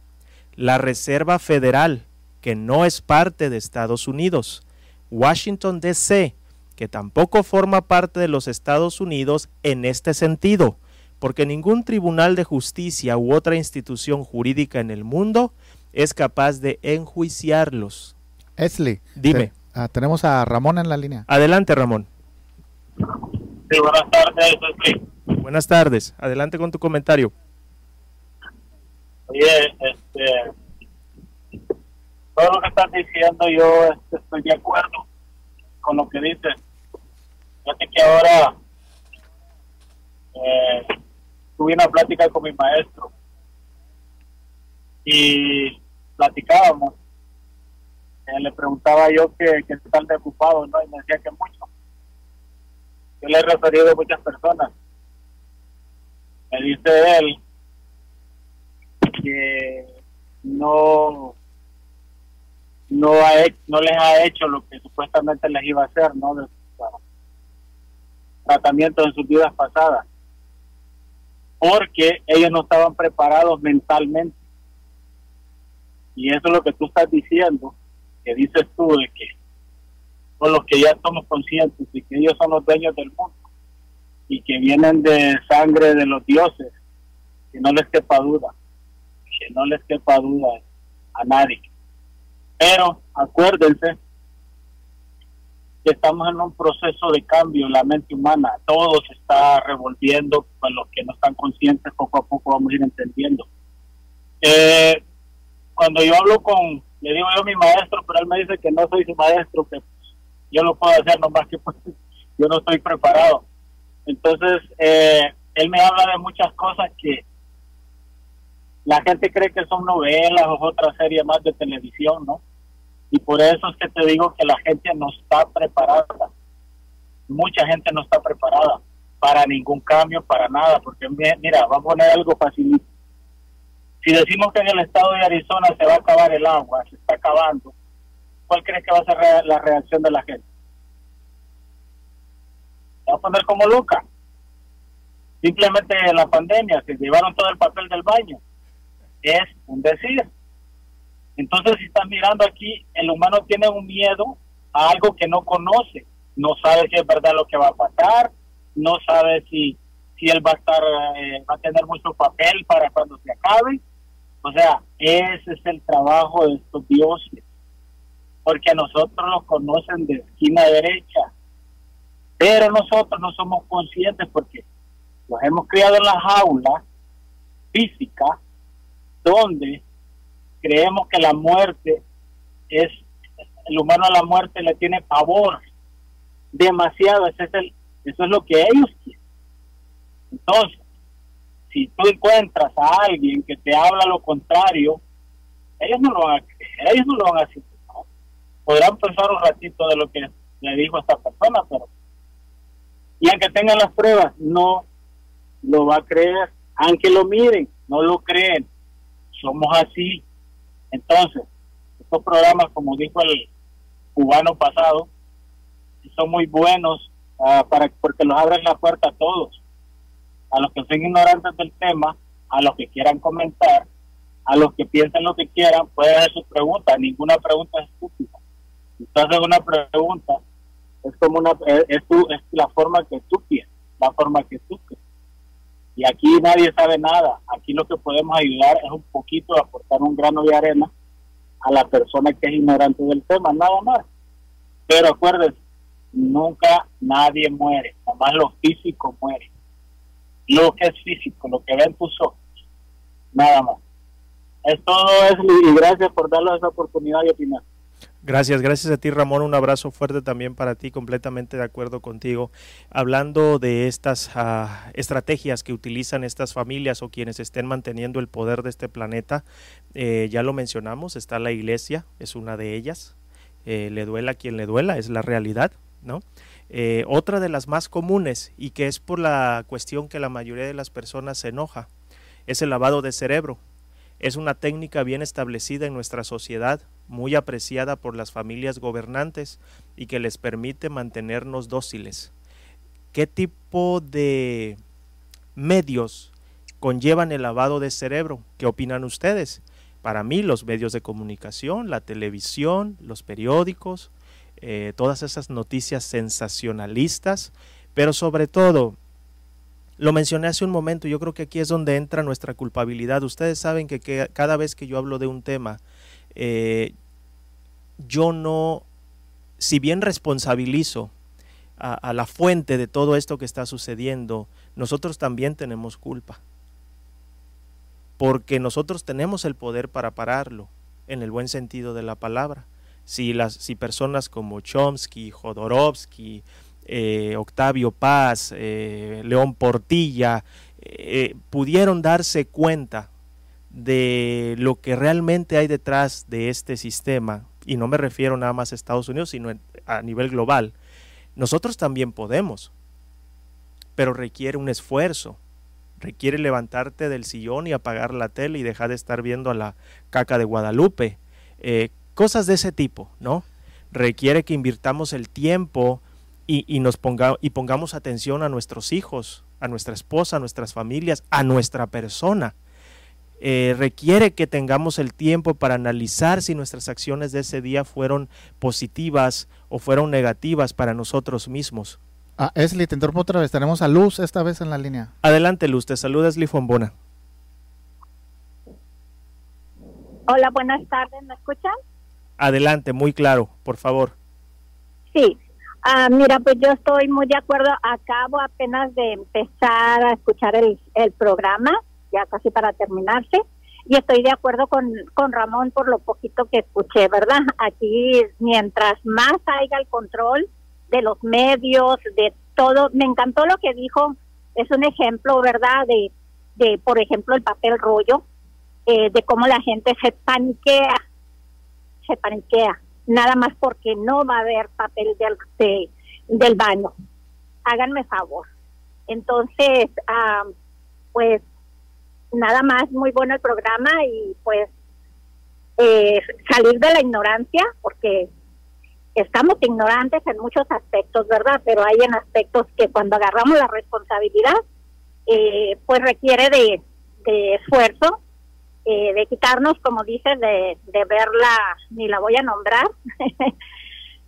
Speaker 2: La Reserva Federal, que no es parte de Estados Unidos. Washington, D.C., que tampoco forma parte de los Estados Unidos en este sentido, porque ningún tribunal de justicia u otra institución jurídica en el mundo es capaz de enjuiciarlos.
Speaker 6: Esli,
Speaker 2: Dime.
Speaker 6: ah, tenemos a Ramón en la línea.
Speaker 2: Adelante, Ramón.
Speaker 14: Sí, buenas tardes, Esli.
Speaker 2: Buenas tardes. Adelante con tu comentario.
Speaker 14: Oye, este, todo lo que estás diciendo yo este, estoy de acuerdo con lo que dices. Fíjate que ahora eh, tuve una plática con mi maestro y platicábamos. Eh, le preguntaba yo que, que están de ocupado, ¿no? Y me decía que mucho. Yo le he referido a muchas personas. Me dice él que no no ha no les ha hecho lo que supuestamente les iba a hacer, ¿no? De para- tratamiento en sus vidas pasadas. Porque ellos no estaban preparados mentalmente. Y eso es lo que tú estás diciendo, que dices tú de que los que ya somos conscientes de que ellos son los dueños del mundo y que vienen de sangre de los dioses, que no les quepa duda, que no les quepa duda a nadie. Pero acuérdense que estamos en un proceso de cambio en la mente humana. Todo se está revolviendo, pues los que no están conscientes poco a poco vamos a ir entendiendo. Eh, cuando yo hablo con, le digo yo mi maestro, pero él me dice que no soy su maestro, que yo lo puedo hacer nomás que pues, yo no estoy preparado. Entonces, eh, él me habla de muchas cosas que la gente cree que son novelas o otra serie más de televisión, ¿no? Y por eso es que te digo que la gente no está preparada. Mucha gente no está preparada para ningún cambio, para nada, porque mi- mira, vamos a poner algo facilito. Si decimos que en el estado de Arizona se va a acabar el agua, se está acabando, ¿cuál crees que va a ser la reacción de la gente? Se va a poner como loca. Simplemente la pandemia, se llevaron todo el papel del baño. Es un decir. Entonces, si estás mirando aquí, el humano tiene un miedo a algo que no conoce. No sabe si es verdad lo que va a pasar, no sabe si, si él va a estar, eh, va a tener mucho papel para cuando se acabe. O sea, ese es el trabajo de estos dioses. Porque a nosotros nos conocen de esquina derecha. Pero nosotros no somos conscientes porque los hemos criado en la jaula física donde creemos que la muerte es el humano a la muerte le tiene pavor demasiado ese es el, eso es lo que ellos quieren entonces si tú encuentras a alguien que te habla lo contrario ellos no lo van a creer ellos no lo van a aceptar podrán pensar un ratito de lo que le dijo esta persona pero y aunque tengan las pruebas no lo va a creer. Aunque lo miren no lo creen. Somos así. Entonces, estos programas, como dijo el cubano pasado, son muy buenos ah, para porque los abren la puerta a todos, a los que son ignorantes del tema, a los que quieran comentar, a los que piensen lo que quieran, pueden hacer sus preguntas, ninguna pregunta es estúpida. Haces una pregunta, es como una es, tu- es la forma que tú piensas, la forma que tú crees. Y aquí nadie sabe nada. Aquí lo que podemos ayudar es un poquito, aportar un grano de arena a la persona que es ignorante del tema, nada más. Pero acuérdense, nunca nadie muere, nada más lo físico muere. Lo que es físico, lo que ven tus nada más. Es y gracias por darnos esa oportunidad de opinar.
Speaker 2: Gracias, gracias a ti Ramón, un abrazo fuerte también para ti, completamente de acuerdo contigo. Hablando de estas ah, estrategias que utilizan estas familias o quienes estén manteniendo el poder de este planeta, eh, ya lo mencionamos, está la iglesia, es una de ellas, eh, le duela a quien le duela, es la realidad, ¿no? Eh, otra de las más comunes y que es por la cuestión que la mayoría de las personas se enoja es el lavado de cerebro. Es una técnica bien establecida en nuestra sociedad, muy apreciada por las familias gobernantes y que les permite mantenernos dóciles. ¿Qué tipo de medios conllevan el lavado de cerebro? ¿Qué opinan ustedes? Para mí los medios de comunicación, la televisión, los periódicos, eh, todas esas noticias sensacionalistas, pero sobre todo, lo mencioné hace un momento, yo creo que aquí es donde entra nuestra culpabilidad. Ustedes saben que, cada vez que yo hablo de un tema, eh, yo no, si bien responsabilizo a, la fuente de todo esto que está sucediendo, nosotros también tenemos culpa. Porque nosotros tenemos el poder para pararlo, en el buen sentido de la palabra. Si, las, si personas como Chomsky, Jodorowsky, eh, Octavio Paz, eh, León Portilla, eh, pudieron darse cuenta de lo que realmente hay detrás de este sistema, y no me refiero nada más a Estados Unidos, sino a nivel global, nosotros también podemos, pero requiere un esfuerzo, requiere levantarte del sillón y apagar la tele y dejar de estar viendo a la caca de Guadalupe, cosas de ese tipo, ¿no? Requiere que invirtamos el tiempo y, nos ponga, y pongamos atención a nuestros hijos, a nuestra esposa, a nuestras familias, a nuestra persona. Eh, requiere que tengamos el tiempo para analizar si nuestras acciones de ese día fueron positivas o fueron negativas para nosotros mismos.
Speaker 6: Ah, Esli, te interrumpo otra vez. Tenemos a Luz esta vez en la línea.
Speaker 2: Adelante, Luz. Te saluda Esli Fombona.
Speaker 15: Hola, buenas tardes. ¿Me escuchan?
Speaker 2: Adelante, muy claro, por favor.
Speaker 15: Sí. Ah, mira, pues yo estoy muy de acuerdo. Acabo apenas de empezar a escuchar el, el programa ya casi para terminarse. Y estoy de acuerdo con, con Ramón por lo poquito que escuché, ¿verdad? Aquí, mientras más haya el control de los medios, de todo, me encantó lo que dijo, es un ejemplo, ¿verdad? De, de por ejemplo, el papel rollo, eh, de cómo la gente se paniquea, se paniquea, nada más porque no va a haber papel del, del baño. Háganme favor. Entonces, ah, pues nada más muy bueno el programa y pues eh, salir de la ignorancia, porque estamos ignorantes en muchos aspectos, ¿verdad? Pero hay en aspectos que cuando agarramos la responsabilidad, eh, pues requiere de, esfuerzo, eh, de quitarnos, como dices, de, de verla, ni la voy a nombrar,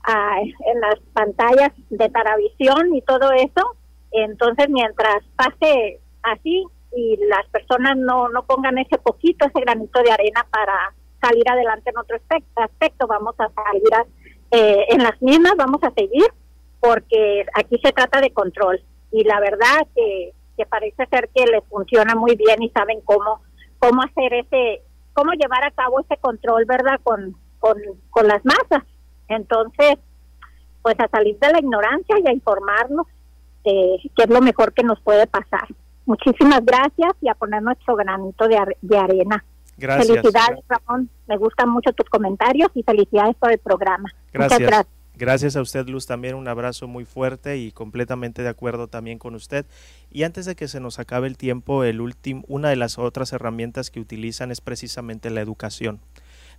Speaker 15: en las pantallas de Taravisión y todo eso. Entonces, mientras pase así, y las personas no, no pongan ese poquito, ese granito de arena para salir adelante en otro aspecto, vamos a salir eh, en las mismas, vamos a seguir, porque aquí se trata de control y la verdad que, que parece ser que les funciona muy bien y saben cómo, cómo hacer ese, cómo llevar a cabo ese control, ¿verdad? Con, con, con las masas. Entonces, pues a salir de la ignorancia y a informarnos de qué es lo mejor que nos puede pasar. Muchísimas gracias y a poner nuestro granito de, de arena.
Speaker 2: Gracias.
Speaker 15: Felicidades, Ramón. Me gustan mucho tus comentarios y felicidades por el programa.
Speaker 2: Gracias. gracias. Gracias a usted, Luz, también un abrazo muy fuerte y completamente de acuerdo también con usted. Y antes de que se nos acabe el tiempo, el último, una de las otras herramientas que utilizan es precisamente la educación.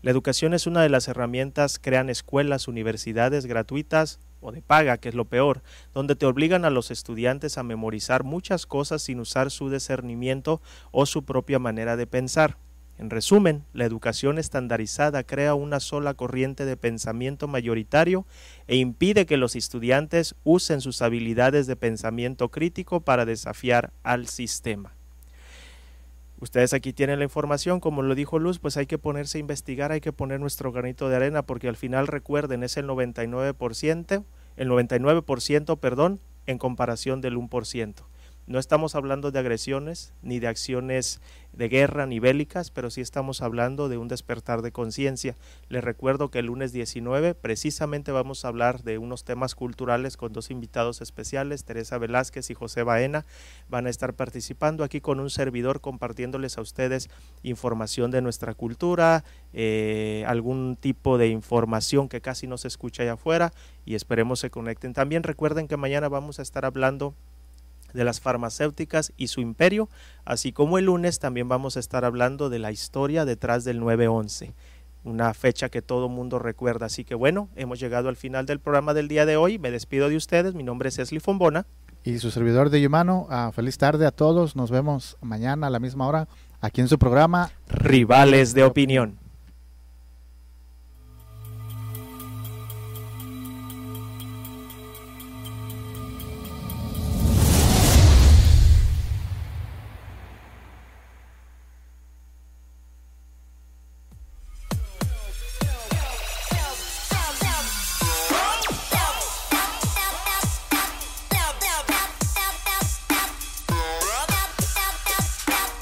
Speaker 2: La educación es una de las herramientas, crean escuelas, universidades gratuitas o de paga, que es lo peor, donde te obligan a los estudiantes a memorizar muchas cosas sin usar su discernimiento o su propia manera de pensar. En resumen, la educación estandarizada crea una sola corriente de pensamiento mayoritario e impide que los estudiantes usen sus habilidades de pensamiento crítico para desafiar al sistema. Ustedes aquí tienen la información, como lo dijo Luz, pues hay que ponerse a investigar, hay que poner nuestro granito de arena, porque al final recuerden, es el 99%, el 99%, perdón, en comparación del 1%. No estamos hablando de agresiones ni de acciones de guerra ni bélicas, pero sí estamos hablando de un despertar de conciencia. Les recuerdo que el lunes 19 precisamente vamos a hablar de unos temas culturales con dos invitados especiales, Teresa Velázquez y José Baena. Van a estar participando aquí con un servidor compartiéndoles a ustedes información de nuestra cultura, eh, algún tipo de información que casi no se escucha allá afuera y esperemos se conecten. También recuerden que mañana vamos a estar hablando de las farmacéuticas y su imperio, así como el lunes también vamos a estar hablando de la historia detrás del 911, una fecha que todo mundo recuerda. Así que bueno, hemos llegado al final del programa del día de hoy. Me despido de ustedes. Mi nombre es Esli Fombona.
Speaker 6: Y su servidor de humano. Ah, feliz tarde a todos. Nos vemos mañana a la misma hora aquí en su programa
Speaker 2: Rivales de Opinión.